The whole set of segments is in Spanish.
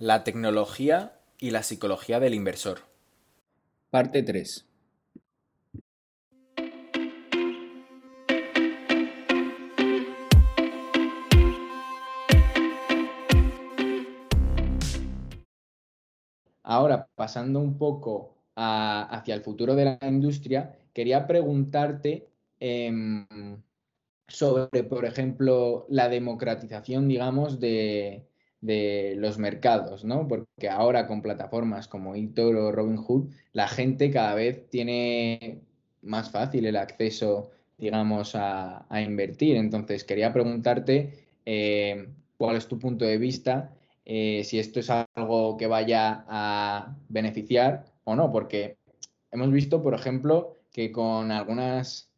La tecnología y la psicología del inversor. Parte 3. Ahora, pasando un poco hacia el futuro de la industria, quería preguntarte em, sobre, por ejemplo, la democratización, digamos, de, los mercados, ¿no? Porque ahora con plataformas como eToro o Robinhood, la gente cada vez tiene más fácil el acceso, digamos, a, invertir. Entonces, quería preguntarte eh, cuál es tu punto de vista, eh, si esto es algo que vaya a beneficiar o no, porque hemos visto, por ejemplo, que con algunas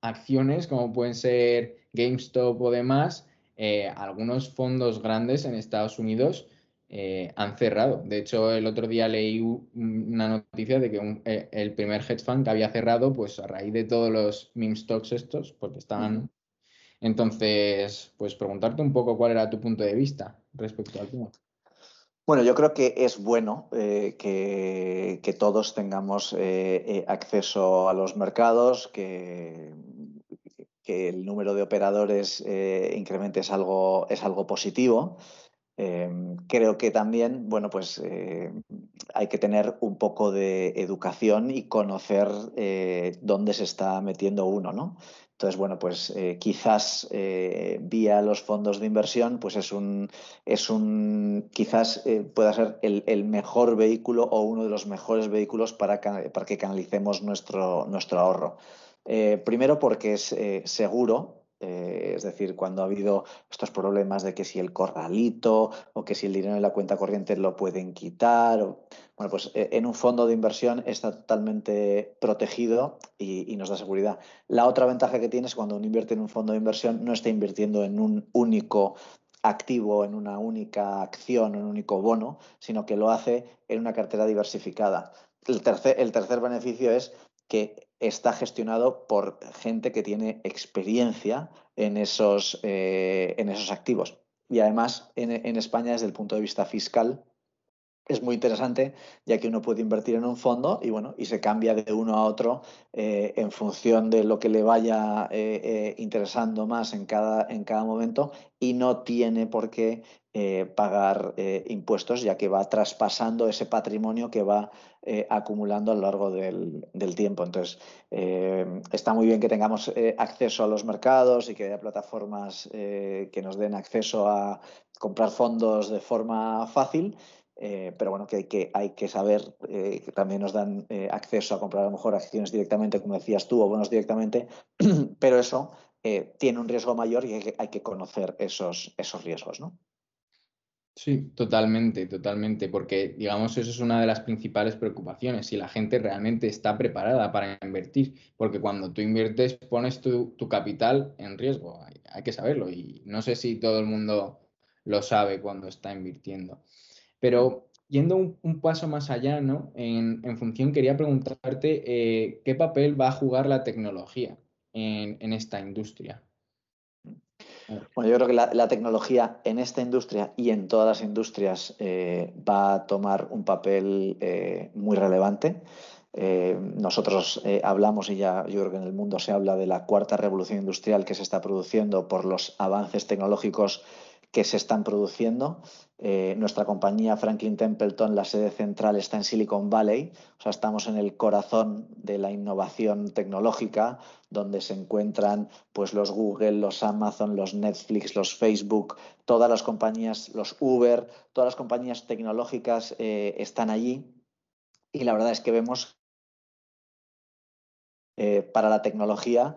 acciones como pueden ser GameStop o demás, eh, algunos fondos grandes en Estados Unidos eh, han cerrado. De hecho, el otro día leí una noticia de que eh, el primer hedge fund que había cerrado, pues a raíz de todos los meme stocks estos, porque estaban... Entonces, pues preguntarte un poco cuál era tu punto de vista respecto al tema. Bueno, yo creo que es bueno eh, que, todos tengamos eh, acceso a los mercados, que, que, el número de operadores incremente es algo, es algo positivo. creo que también, bueno, pues hay que tener un poco de educación y conocer dónde se está metiendo uno, ¿no? Entonces, bueno, pues eh, quizás eh, vía los fondos de inversión, pues es un, es un quizás eh, pueda ser el, mejor vehículo o uno de los mejores vehículos para, para que canalicemos nuestro, nuestro ahorro. Primero porque es seguro, eh, es decir, cuando ha habido estos problemas de que si el corralito o que si el dinero en la cuenta corriente lo pueden quitar. bueno, pues eh, en un fondo de inversión está totalmente protegido y, nos da seguridad. La otra ventaja que tiene es cuando uno invierte en un fondo de inversión no está invirtiendo en un único activo, en una única acción, en un único bono, sino que lo hace en una cartera diversificada. El tercer, el tercer beneficio es que está gestionado por gente que tiene experiencia en esos, eh, en esos activos. Y además, en, en, España, desde el punto de vista fiscal, es muy interesante, ya que uno puede invertir en un fondo y bueno, y se cambia de uno a otro eh, en función de lo que le vaya eh, interesando más en cada, en cada momento y no tiene por qué eh, pagar eh, impuestos, ya que va traspasando ese patrimonio que va eh, acumulando a lo largo del, tiempo. Entonces, está muy bien que tengamos acceso a los mercados y que haya plataformas que nos den acceso a comprar fondos de forma fácil. Pero bueno, que hay que, hay que saber que también nos dan acceso a comprar a lo mejor acciones directamente, como decías tú, o bonos directamente, pero eso tiene un riesgo mayor y hay que, hay que conocer esos, esos riesgos, ¿no? Sí, totalmente, totalmente, porque digamos eso es una de las principales preocupaciones, si la gente realmente está preparada para invertir, porque cuando tú inviertes pones tu, capital en riesgo, hay, que saberlo y no sé si todo el mundo lo sabe cuando está invirtiendo. Pero yendo un, paso más allá, ¿no? En, función, quería preguntarte eh, qué papel va a jugar la tecnología en esta industria. Bueno, yo creo que la, tecnología en esta industria y en todas las industrias eh, va a tomar un papel eh, muy relevante. Nosotros hablamos y ya yo creo que en el mundo se habla de la cuarta revolución industrial que se está produciendo por los avances tecnológicos que se están produciendo. Eh, nuestra compañía Franklin Templeton, la sede central está en Silicon Valley, o sea, estamos en el corazón de la innovación tecnológica, donde se encuentran pues, los Google, los Amazon, los Netflix, los Facebook, todas las compañías, los Uber, todas las compañías tecnológicas eh, están allí. Y la verdad es que vemos eh, para la tecnología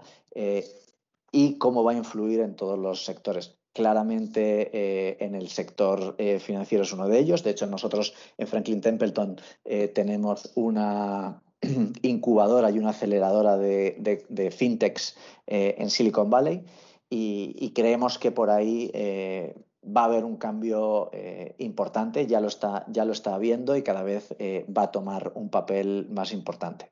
y cómo va a influir en todos los sectores. Claramente eh, en el sector eh, financiero es uno de ellos. De hecho, nosotros en Franklin Templeton eh, tenemos una incubadora y una aceleradora de, fintechs en Silicon Valley y, creemos que por ahí va a haber un cambio importante, ya lo, está, ya lo está viendo y cada vez va a tomar un papel más importante.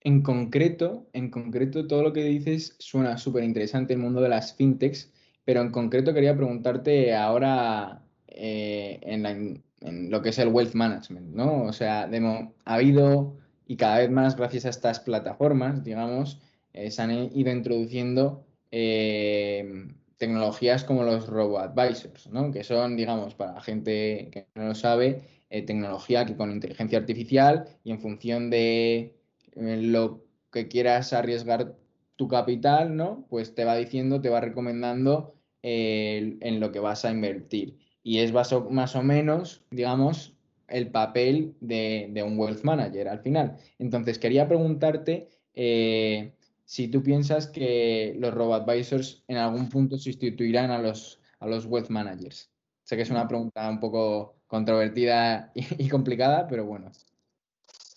En concreto, en concreto, todo lo que dices suena súper interesante el mundo de las fintechs, pero en concreto quería preguntarte ahora eh, en, lo que es el wealth management, ¿no? O sea, ha habido y cada vez más gracias a estas plataformas, digamos, eh, se han ido introduciendo eh, tecnologías como los robo-advisors, ¿no? que son, digamos, para la gente que no lo sabe, tecnología que con inteligencia artificial y en función de lo que quieras arriesgar tu capital, ¿no? Pues te va diciendo, te va recomendando en lo que vas a invertir. Y es más o, menos, digamos, el papel de, un wealth manager al final. Entonces, quería preguntarte eh, si tú piensas que los robo-advisors en algún punto sustituirán a los, a los wealth managers. Sé que es una pregunta un poco controvertida y, complicada, pero bueno,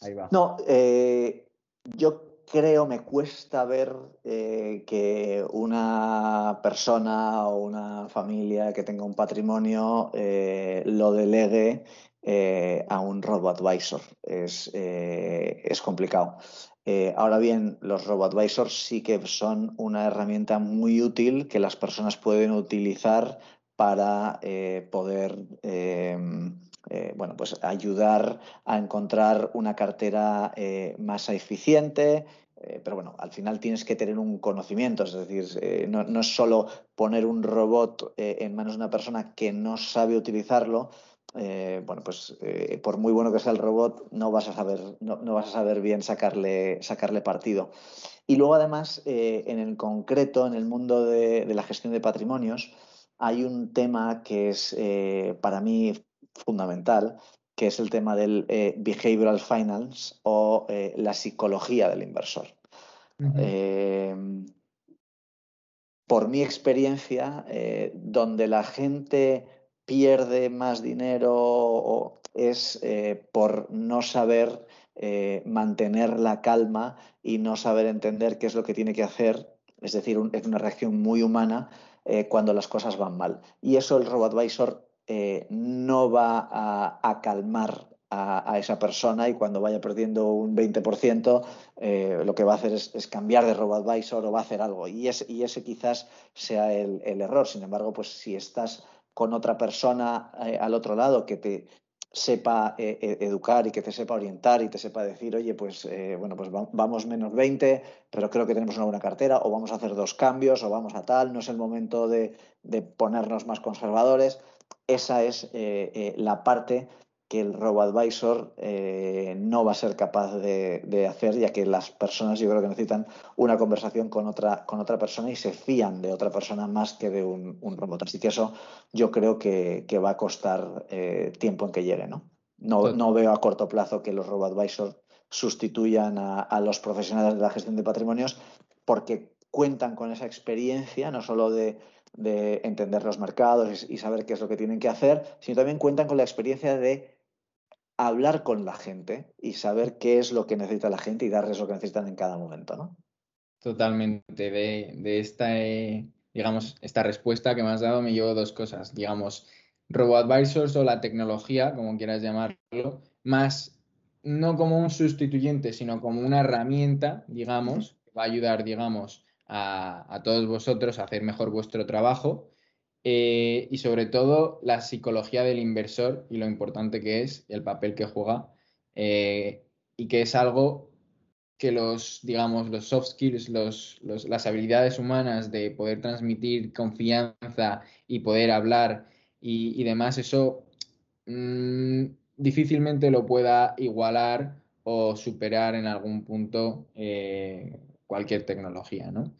ahí va. No, eh, yo creo, me cuesta ver eh, que una persona o una familia que tenga un patrimonio eh, lo delegue eh, a un robo-advisor. Es, es, complicado. ahora bien, los robo-advisors sí que son una herramienta muy útil que las personas pueden utilizar para poder bueno, pues ayudar a encontrar una cartera más eficiente, eh, pero bueno, al final tienes que tener un conocimiento, es decir, eh, no, es solo poner un robot eh, en manos de una persona que no sabe utilizarlo. bueno, pues por muy bueno que sea el robot, no vas a saber, no, vas a saber bien sacarle, sacarle partido. Y luego, además, en el concreto, en el mundo de, la gestión de patrimonios, hay un tema que es para mí fundamental, que es el tema del eh, behavioral finance o eh, la psicología del inversor. Eh, por mi experiencia, donde la gente pierde más dinero es por no saber mantener la calma y no saber entender qué es lo que tiene que hacer, es decir, es una reacción muy humana cuando las cosas van mal. Y eso el RoboAdvisor eh, no va a, calmar a, esa persona y cuando vaya perdiendo un 20%, eh, lo que va a hacer es, cambiar de robo-advisor o va a hacer algo. Y, ese quizás sea el, error. Sin embargo, pues si estás con otra persona eh, al otro lado que te sepa educar y que te sepa orientar y te sepa decir, oye, pues bueno, pues vamos menos 20, pero creo que tenemos una buena cartera, o vamos a hacer dos cambios, o vamos a tal, no es el momento de ponernos más conservadores esa es eh, eh, la parte que el RoboAdvisor eh, no va a ser capaz de, hacer, ya que las personas yo creo que necesitan una conversación con otra, con otra persona y se fían de otra persona más que de un, robot. Así que eso yo creo que, va a costar tiempo en que llegue. ¿no? No, veo a corto plazo que los RoboAdvisor sustituyan a, los profesionales de la gestión de patrimonios porque cuentan con esa experiencia, no solo de de entender los mercados y, saber qué es lo que tienen que hacer, sino también cuentan con la experiencia de hablar con la gente y saber qué es lo que necesita la gente y darles lo que necesitan en cada momento, ¿no? Totalmente. De, esta, eh, digamos, esta respuesta que me has dado me llevo dos cosas. Digamos, robo-advisors o la tecnología, como quieras llamarlo, más no como un sustituyente, sino como una herramienta, digamos, que va a ayudar, digamos, a, todos vosotros hacer mejor vuestro trabajo eh, y sobre todo la psicología del inversor y lo importante que es el papel que juega eh, y que es algo que los, digamos, los soft skills, las habilidades humanas de poder transmitir confianza y poder hablar y, demás, eso mm, difícilmente lo pueda igualar o superar en algún punto eh, cualquier tecnología, ¿no?